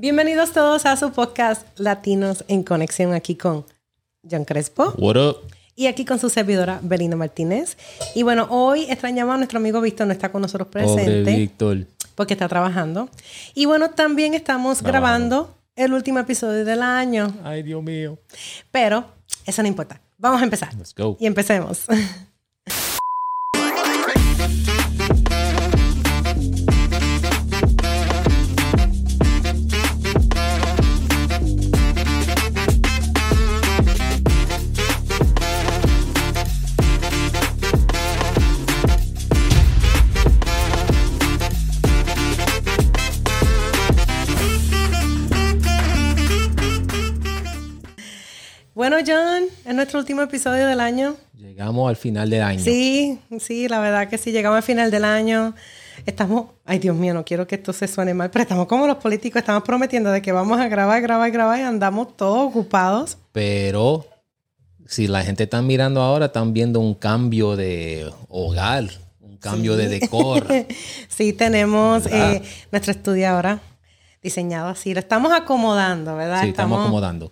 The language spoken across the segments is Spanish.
Bienvenidos todos a su podcast Latinos en Conexión aquí con John Crespo. What up? Y aquí con su servidora Belina Martínez. Y bueno, hoy extrañamos a nuestro amigo Víctor, no está con nosotros presente. Pobre Víctor. Porque está trabajando. Y bueno, también estamos grabando el último episodio del año. Ay, Dios mío. Pero eso no importa. Vamos a empezar. Let's go. Y empecemos. nuestro último episodio del año. Llegamos al final del año. Sí, sí, la verdad que sí, llegamos al final del año. Estamos, ay Dios mío, no quiero que esto se suene mal, pero estamos como los políticos, estamos prometiendo de que vamos a grabar, grabar, grabar y andamos todos ocupados. Pero si la gente está mirando ahora, están viendo un cambio de hogar, un cambio de decor. sí, tenemos eh, nuestro estudio ahora diseñado así. Lo estamos acomodando, ¿verdad? Sí, estamos acomodando.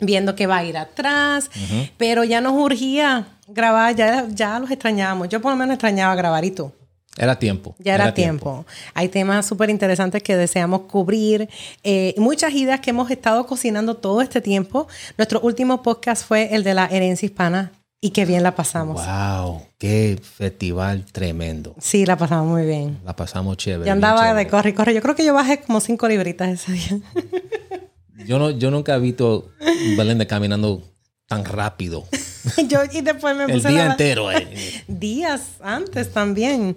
Viendo que va a ir atrás, pero ya nos urgía grabar, ya, ya los extrañábamos. Yo por lo menos extrañaba grabar y tú. Era tiempo. Ya era, tiempo. Hay temas súper interesantes que deseamos cubrir. eh, muchas ideas que hemos estado cocinando todo este tiempo. Nuestro último podcast fue el de la herencia hispana y qué bien la pasamos. Wow, qué festival tremendo. Sí, la pasamos muy bien. La pasamos chévere. Yo andaba chévere. de corre y corre. Yo creo que yo bajé como cinco libritas ese día. Yo, no, yo nunca he visto Belinda caminando tan rápido. yo, y después me El puse día la- entero. eh. días antes también.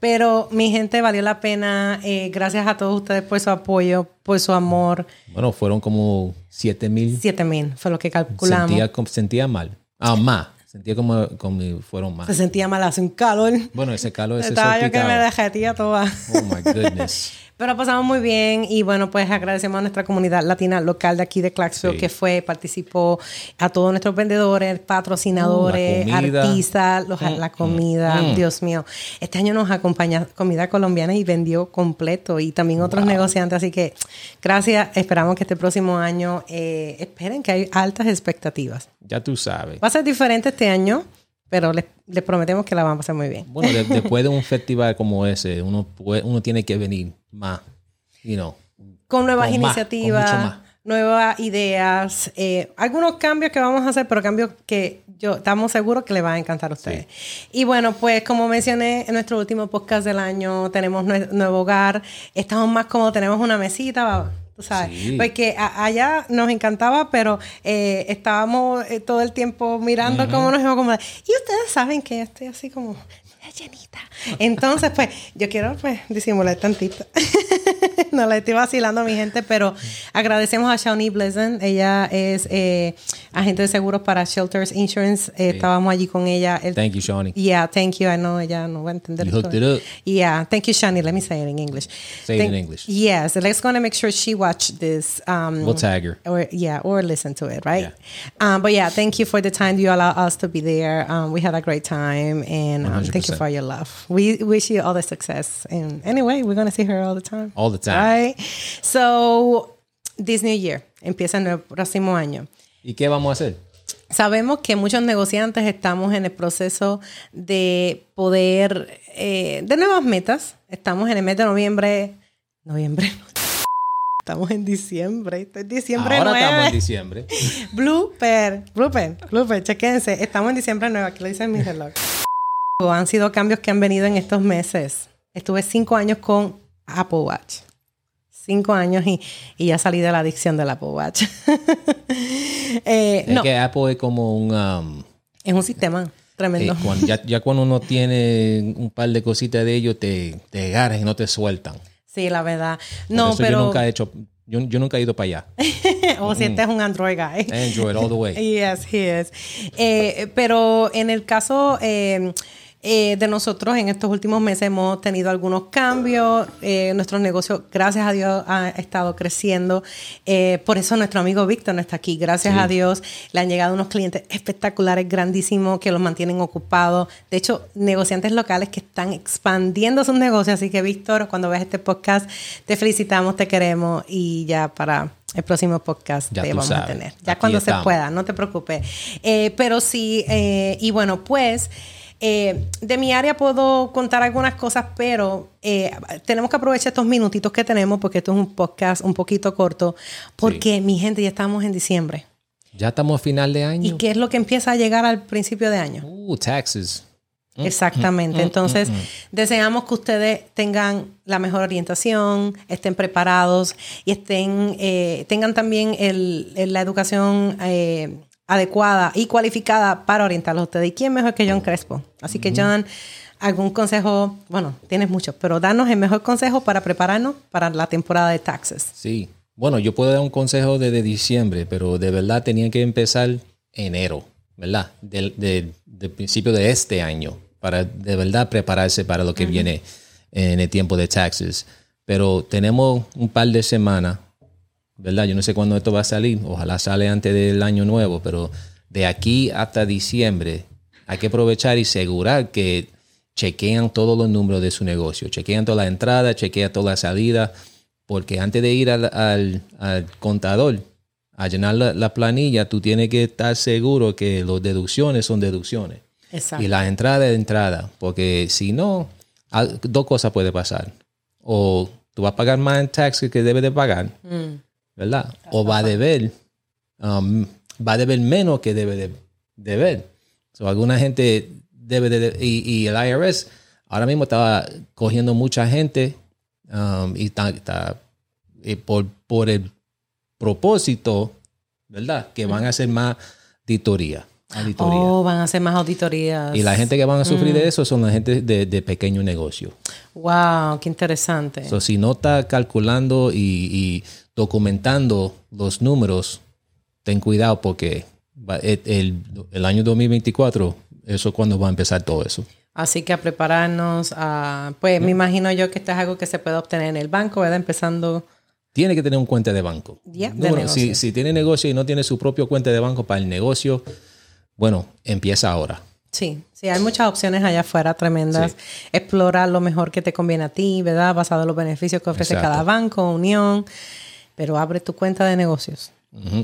Pero mi gente valió la pena. Eh, gracias a todos ustedes por su apoyo, por su amor. Bueno, fueron como 7 mil. Siete mil fue lo que calculamos. Sentía, sentía mal. Ah, más. Sentía como, como fueron más. Se sentía mal, hace un calor. Bueno, ese calor, ese Estaba yo que me salpicado. derretía toda. Oh my goodness. Pero pasamos muy bien y bueno, pues agradecemos a nuestra comunidad latina local de aquí de Clarksville Sí. que fue, participó, a todos nuestros vendedores, patrocinadores, Mm, artistas, los- la comida, Dios mío. Este año nos acompaña comida colombiana y vendió completo y también otros negociantes, así que gracias, esperamos que este próximo año, eh, esperen que hay altas expectativas. Ya tú sabes. Va a ser diferente este año, pero les, les prometemos que la vamos a pasar muy bien. Bueno, de- después de un festival como ese, uno, puede- uno tiene que venir más, you know. con nuevas Con más, iniciativas, con más. nuevas ideas, eh, algunos cambios que vamos a hacer, pero cambios que yo estamos seguros que les van a encantar a ustedes. Y bueno, pues como mencioné en nuestro último podcast del año, tenemos nue- nuevo hogar, estamos más como tenemos una mesita, tú sabes, Sí. porque a- allá nos encantaba, pero eh, estábamos eh, todo el tiempo mirando cómo nos íbamos a acomodar. Y ustedes saben que estoy así como llenita. Entonces, pues, yo quiero pues disimular tantito. no le estoy vacilando a mi gente, pero agradecemos a Shawnee Pleasant. Ella es eh, agente de seguros para Shelters Insurance. Eh, Estábamos allí con ella. El- Thank you, Shawnee. Yeah, thank you. I know ella no va a entender. You hooked it up. Yeah, thank you, Shani. Let me say it in English. Say it in Thank- English. Yes, let's gonna make sure she watch this. Um, We'll tag her. or yeah, or listen to it, right? Um, but yeah, thank you for the time you allow us to be there. Um, we had a great time, and um, thank you 100%. For your love. We wish you all the success. And anyway, we're gonna see her all the time. All the time. Right? So, this new year empieza en el próximo año. ¿Y qué vamos a hacer? Sabemos que muchos negociantes estamos en el proceso de poder, eh, de nuevas metas. Estamos en el mes de noviembre. Noviembre. Estamos en diciembre. Esto es diciembre Ahora 9. estamos en diciembre. Blooper. Blooper. Blooper. Chequense. Estamos en diciembre 9. Aquí lo dice mi reloj. Han sido cambios que han venido en estos meses. Estuve cinco años con Apple Watch. Cinco años y, y ya salí de la adicción del Apple Watch. Eh, Es no, que Apple es como un... um, es un sistema tremendo. eh, cuando- ya, ya cuando uno tiene un par de cositas de ellos, te, te agarran y no te sueltan. Sí, la verdad. No, pero. Yo nunca he hecho... Yo, yo nunca he ido para allá. o si este es un Android guy. Android all the way. Yes, he is. Eh, pero en el caso, eh, eh, de nosotros en estos últimos meses hemos tenido algunos cambios. Eh, nuestro negocio, gracias a Dios, ha estado creciendo. Eh, por eso nuestro amigo Víctor no está aquí. Gracias a Dios le han llegado unos clientes espectaculares, grandísimos, que los mantienen ocupados. De hecho, negociantes locales que están expandiendo sus negocios. Así que, Víctor, cuando veas este podcast, te felicitamos, te queremos y ya para el próximo podcast Ya te vamos a tener. Ya Aquí cuando se pueda, no te preocupes. Eh, pero sí, eh, y bueno, pues eh, de mi área puedo contar algunas cosas, pero eh, tenemos que aprovechar estos minutitos que tenemos porque esto es un podcast un poquito corto, porque mi gente ya estamos en diciembre. Ya estamos a final de ¿Y año. qué es lo que empieza a llegar al principio de año? Uh, taxes. Exactamente. Entonces, deseamos que ustedes tengan la mejor orientación, estén preparados y estén, eh, tengan también el- el- la educación eh, adecuada y cualificada para orientarlos a ustedes. ¿Y quién mejor que John Crespo? Así que, John, algún consejo, bueno, tienes muchos, pero danos el mejor consejo para prepararnos para la temporada de taxes. Sí. Bueno, yo puedo dar un consejo desde diciembre, pero de verdad tenía que empezar enero, ¿verdad? Del, del- del principio de este año, para de verdad prepararse para lo que viene en el tiempo de taxes. Pero tenemos un par de semanas, ¿verdad? Yo no sé cuándo esto va a salir, ojalá sale antes del año nuevo, pero de aquí hasta diciembre hay que aprovechar y asegurar que chequean todos los números de su negocio, chequean toda la entrada, chequean toda la salida, porque antes de ir al, al- al contador a llenar la, la planilla, tú tienes que estar seguro que las deducciones son deducciones Exacto. y las entradas de entrada, porque si no, dos cosas pueden pasar. O tú vas a pagar más en taxes que debes de pagar, Mm. ¿Verdad? O va a deber, um, va a deber menos que debe de deber. So, alguna gente debe de, y, y el IRS ahora mismo estaba cogiendo mucha gente um, y está, está- y por, por el propósito, ¿verdad? Que van a hacer más auditoría. auditoría. Oh, van a hacer más auditorías. Y la gente que van a sufrir de eso son la gente de, de pequeño negocio. Wow, qué interesante. So, si no está calculando y, y documentando los números, ten cuidado porque el, el- año 2024, eso es cuando va a empezar todo eso. Así que a prepararnos a, pues me imagino yo que esto es algo que se puede obtener en el banco, ¿verdad? Empezando, Tiene que tener un cuenta de banco. Ya, de Número- negocio. si, si tiene negocio y no tiene su propio cuenta de banco para el negocio, bueno, empieza ahora. sí, sí, hay muchas opciones allá afuera tremendas. Explora lo mejor que te conviene a ti, ¿verdad? Basado en los beneficios que ofrece Exacto. cada banco, unión, pero abre tu cuenta de negocios.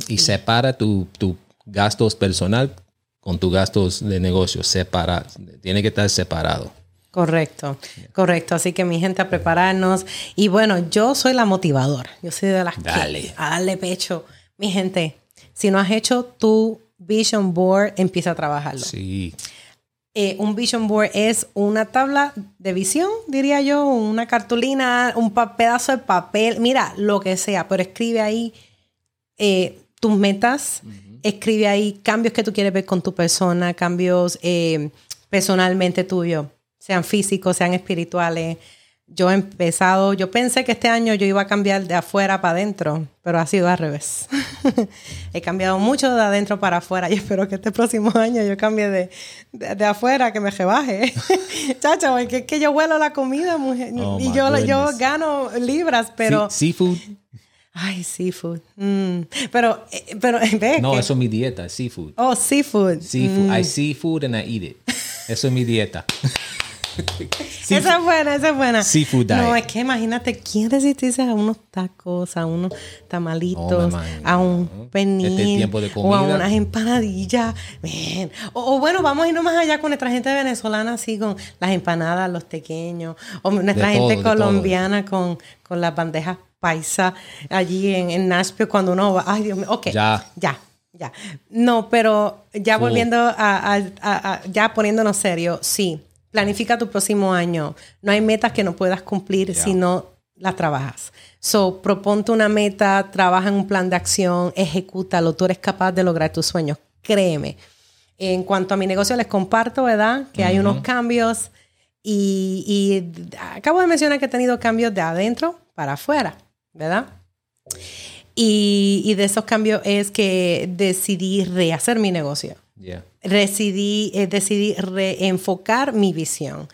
Y separa tu, tu gastos personal con tus gastos de negocio. Separa, tiene que estar separado. Correcto, correcto. Así que mi gente a prepararnos. Y bueno, yo soy la motivadora. Yo soy de las Dale. que a darle pecho. Mi gente, si no has hecho tu vision board, empieza a trabajarlo. Sí. Eh, un vision board es una tabla de visión, diría yo, una cartulina, un pedazo de papel, mira, lo que sea, pero escribe ahí eh, tus metas, escribe ahí cambios que tú quieres ver con tu persona, cambios eh, personalmente tuyos, sean físicos, sean espirituales. Yo he empezado, yo pensé que este año yo iba a cambiar de afuera para adentro, pero ha sido al revés. he cambiado mucho de adentro para afuera y espero que este próximo año yo cambie de, de, de afuera, que me rebaje. Chacha, porque es que yo huelo la comida, mujer. Oh, y yo, gano libras, pero... Seafood. Ay, seafood. Mm. Pero, eh, pero, ve No, que- eso es mi dieta, seafood. Oh, seafood. Seafood. Mm. I see food and I eat it. Eso es mi dieta. Esa es buena, esa es buena. Seafood No, es que imagínate, ¿quién resistirse a unos tacos, a unos tamalitos, a un pernil, Este tiempo de o a unas empanadillas? Man. O, o bueno, vamos a irnos más allá con nuestra gente venezolana, así con las empanadas, los tequeños, o nuestra De gente todo, de todo. colombiana con, con las bandejas paisa allí en, en Nashville cuando uno va. Ay, Dios mío. Ok. Ya. Ya. Ya. No, pero ya volviendo a, a- a- a- ya poniéndonos serio, sí. Planifica tu próximo año. No hay metas que no puedas cumplir Ya. si no las trabajas. So, proponte una meta, trabaja en un plan de acción, ejecútalo. Tú eres capaz de lograr tus sueños. Créeme. En cuanto a mi negocio, les comparto, ¿verdad? Que hay unos cambios y, y acabo de mencionar que he tenido cambios de adentro para afuera, ¿verdad? Y, y de esos cambios es que decidí rehacer mi negocio. Yeah. Decidí, eh, decidí reenfocar mi visión.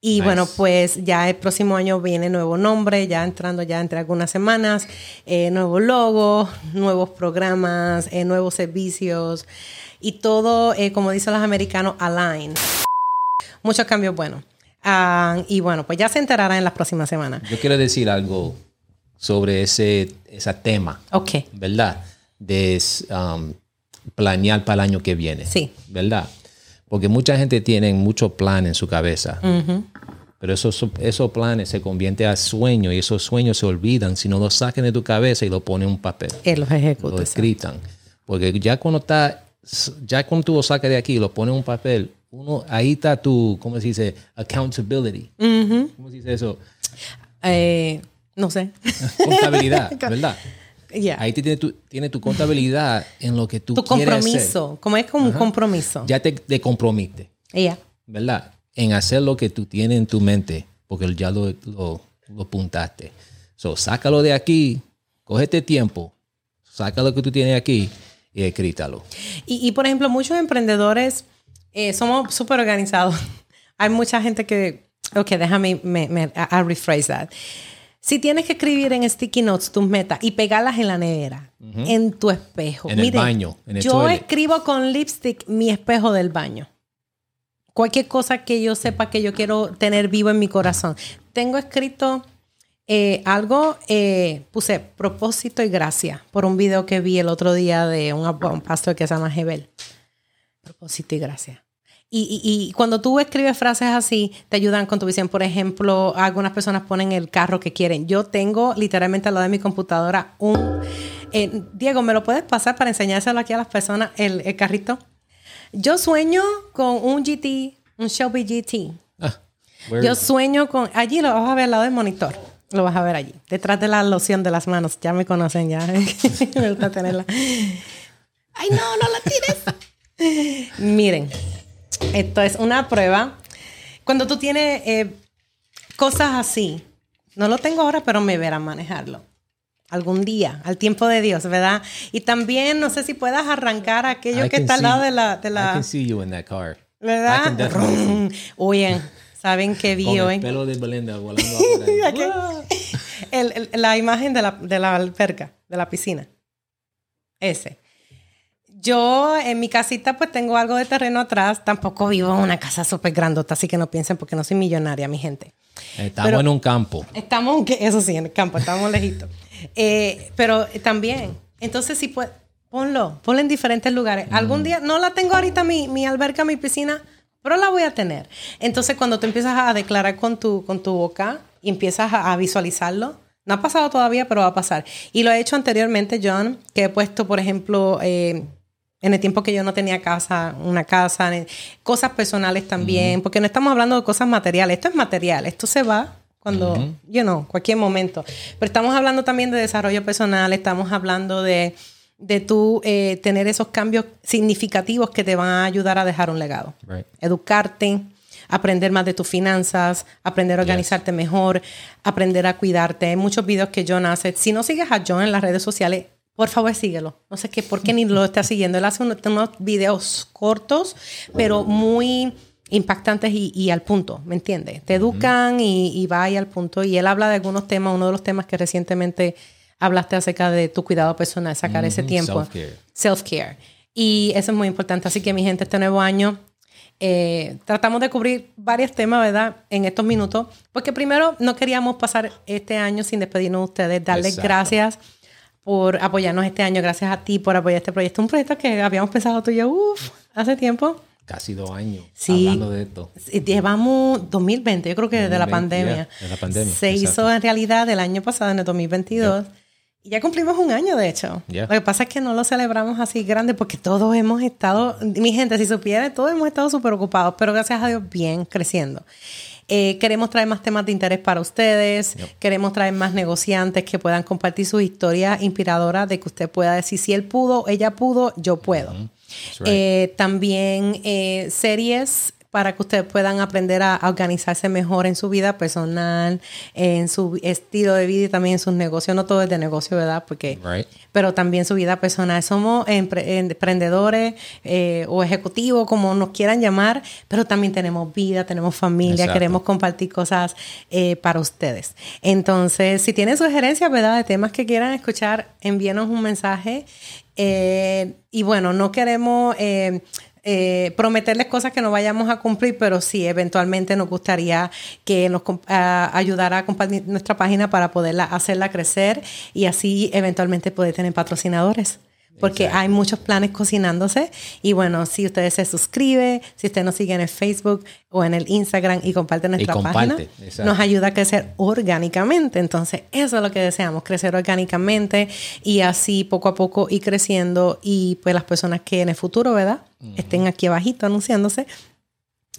Y Nice. bueno, pues ya el próximo año viene nuevo nombre, ya entrando ya entre algunas semanas, eh, nuevo logo, nuevos programas, eh, nuevos servicios y todo, eh, como dicen los americanos, align. Muchos cambios buenos. Ah, y bueno, pues ya se enterará en las próximas semanas. Yo quiero decir algo sobre ese, ese tema, Ok, ¿verdad? De um, planear para el año que viene. Sí. ¿Verdad? Porque mucha gente tiene muchos planes en su cabeza. Pero esos, esos planes se convierten a sueños y esos sueños se olvidan si no los saquen de tu cabeza y lo ponen en un papel. los Lo ejecuta. escritan. Porque ya cuando está, ya cuando tú lo sacas de aquí y lo pones en un papel, uno, ahí está tu, ¿cómo se dice? Accountability. ¿Cómo se dice eso? Eh, no sé. Contabilidad, ¿verdad? Ya. Ahí tiene tu, tiene tu contabilidad en lo que tú Tu quieres hacer. compromiso, como es como un compromiso. Ya te, te comprometes, Ya. ¿verdad? En hacer lo que tú tienes en tu mente, porque ya lo, lo, lo apuntaste. So, sácalo de aquí, cógete tiempo, saca lo que tú tienes aquí y escríbalo. Y, y, por ejemplo, muchos emprendedores eh, somos súper organizados. Hay mucha gente que, ok, déjame, me, a rephrase that. Si tienes que escribir en sticky notes tus metas y pegarlas en la nevera, en tu espejo. En el baño, en el yo toilet. escribo con lipstick mi espejo del baño. Cualquier cosa que yo sepa que yo quiero tener vivo en mi corazón. Tengo escrito eh, algo, eh, puse propósito y gracia por un video que vi el otro día de un, un pastor que se llama Hebel. Propósito y gracia. Y, y- y cuando tú escribes frases así, te ayudan con tu visión. Por ejemplo, algunas personas ponen el carro que quieren. Yo tengo literalmente al lado de mi computadora un... eh, Diego, ¿me lo puedes pasar para enseñárselo aquí a las personas, el, el carrito? Yo sueño con un GT, un Shelby GT. Ah, Yo sueño con... Allí lo vas a ver al lado del monitor. Lo vas a ver allí. Detrás de la loción de las manos. Ya me conocen ya. me gusta tenerla. ¡Ay, no! ¡No la tires! Miren. Esto es una prueba. Cuando tú tienes eh, cosas así, no lo tengo ahora, pero me verán manejarlo. Algún día, al tiempo de Dios, ¿verdad? Y también no sé si puedas arrancar aquello I que está al see- lado de la... De I la can see you in that car. I ¿Verdad? Oye, ¿saben qué vi Con hoy? el pelo de Belinda volando. El- el- la imagen de la, de la alberca, de la piscina. Ese. Yo en mi casita pues tengo algo de terreno atrás. Tampoco vivo en una casa súper grandota, así que no piensen porque no soy millonaria, mi gente. Estamos Pero- en un campo. Estamos, eso sí, en el campo, estamos lejitos. Eh, pero también, entonces sí, pues, ponlo, ponlo en diferentes lugares. Algún día, no la tengo ahorita mi, mi alberca, mi piscina, pero la voy a tener. Entonces, cuando tú empiezas a declarar con tu, con tu boca y empiezas a, a visualizarlo, no ha pasado todavía, pero va a pasar. Y lo he hecho anteriormente, John, que he puesto, por ejemplo, eh, en el tiempo que yo no tenía casa, una casa, cosas personales también, porque no estamos hablando de cosas materiales, esto es material, esto se va cuando, you know, cualquier momento. Pero estamos hablando también de desarrollo personal, estamos hablando de, de tú eh, tener esos cambios significativos que te van a ayudar a dejar un legado. Right. Educarte, aprender más de tus finanzas, aprender a organizarte mejor, aprender a cuidarte. Hay muchos videos que John hace. Si no sigues a John en las redes sociales, por favor síguelo. No sé qué, por qué ni lo estás siguiendo. Él hace unos, unos videos cortos, pero muy impactantes y, y al punto, ¿me entiendes? Te educan y, y va ahí al punto. Y él habla de algunos temas, uno de los temas que recientemente hablaste acerca de tu cuidado personal, sacar ese tiempo. self-care. Self-care. Y eso es muy importante. Así que mi gente, este nuevo año eh, tratamos de cubrir varios temas, ¿verdad? En estos minutos. Porque primero no queríamos pasar este año sin despedirnos de ustedes. Darles Exacto. gracias por apoyarnos este año. Gracias a ti por apoyar este proyecto. Un proyecto que habíamos pensado tú y yo, uff, hace tiempo. Casi dos años Sí. hablando de esto. Llevamos 2020, yo creo que desde la 2020, pandemia. yeah, de la pandemia, Se exacto. hizo en realidad el año pasado, en el 2022. Y ya cumplimos un año, de hecho. Yeah. Lo que pasa es que no lo celebramos así grande porque todos hemos estado, mi gente, si supiera, todos hemos estado súper ocupados, pero gracias a Dios bien creciendo. Eh, queremos traer más temas de interés para ustedes. Queremos traer más negociantes que puedan compartir sus historias inspiradoras de que usted pueda decir si él pudo, ella pudo, yo puedo. Right. Eh, también eh, series para que ustedes puedan aprender a, organizarse mejor en su vida personal, en su estilo de vida y también en sus negocios. No todo es de negocio, ¿verdad? Porque, pero también su vida personal. Somos emprendedores eh, o ejecutivos, como nos quieran llamar, pero también tenemos vida, tenemos familia, queremos compartir cosas eh, para ustedes. Entonces, si tienen sugerencias, ¿verdad? De temas que quieran escuchar, envíenos un mensaje. Eh, y bueno, no queremos eh, prometerles cosas que no vayamos a cumplir, pero sí, eventualmente nos gustaría que nos ayudara a compartir nuestra página para poderla hacerla crecer y así eventualmente poder tener patrocinadores porque hay muchos planes cocinándose. Y bueno, si ustedes se suscriben, si usted nos sigue en el Facebook o en el Instagram y comparte nuestra página, nos ayuda a crecer orgánicamente. Entonces, eso es lo que deseamos, crecer orgánicamente y así poco a poco ir creciendo y pues las personas que en el futuro, ¿verdad? Estén aquí abajito anunciándose,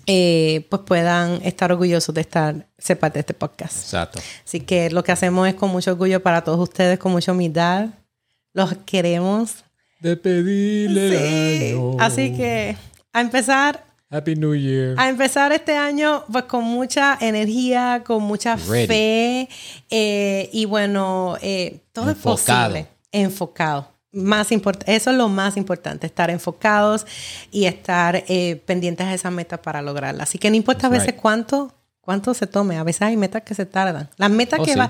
eh, pues puedan estar orgullosos de estar, ser parte de este podcast. Exacto. Así que lo que hacemos es con mucho orgullo para todos ustedes, con mucha humildad. Los queremos de pedirle Así que a empezar. Happy New Year. A empezar este año, pues con mucha energía, con mucha fe. Eh, y bueno, eh, todo es posible. Enfocado. Más eso es lo más importante, estar enfocados y estar eh, pendientes de esa meta para lograrla. Así que no importa a veces cuánto, cuánto se tome, a veces hay metas que se tardan. Las metas oh, que va,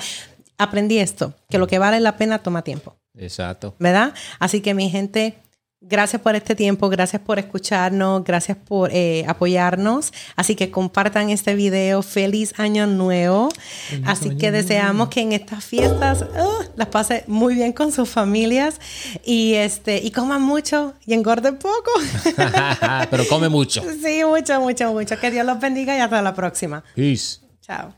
aprendí esto, que lo que vale la pena toma tiempo. Exacto. ¿Verdad? Así que mi gente, gracias por este tiempo, gracias por escucharnos, gracias por eh, apoyarnos. Así que compartan este video. Feliz año nuevo. Así que deseamos que en estas fiestas uh, las pase muy bien con sus familias y este y coman mucho y engorden poco. Pero come mucho. Sí, mucho, mucho, mucho. Que Dios los bendiga y hasta la próxima. Peace. Chao.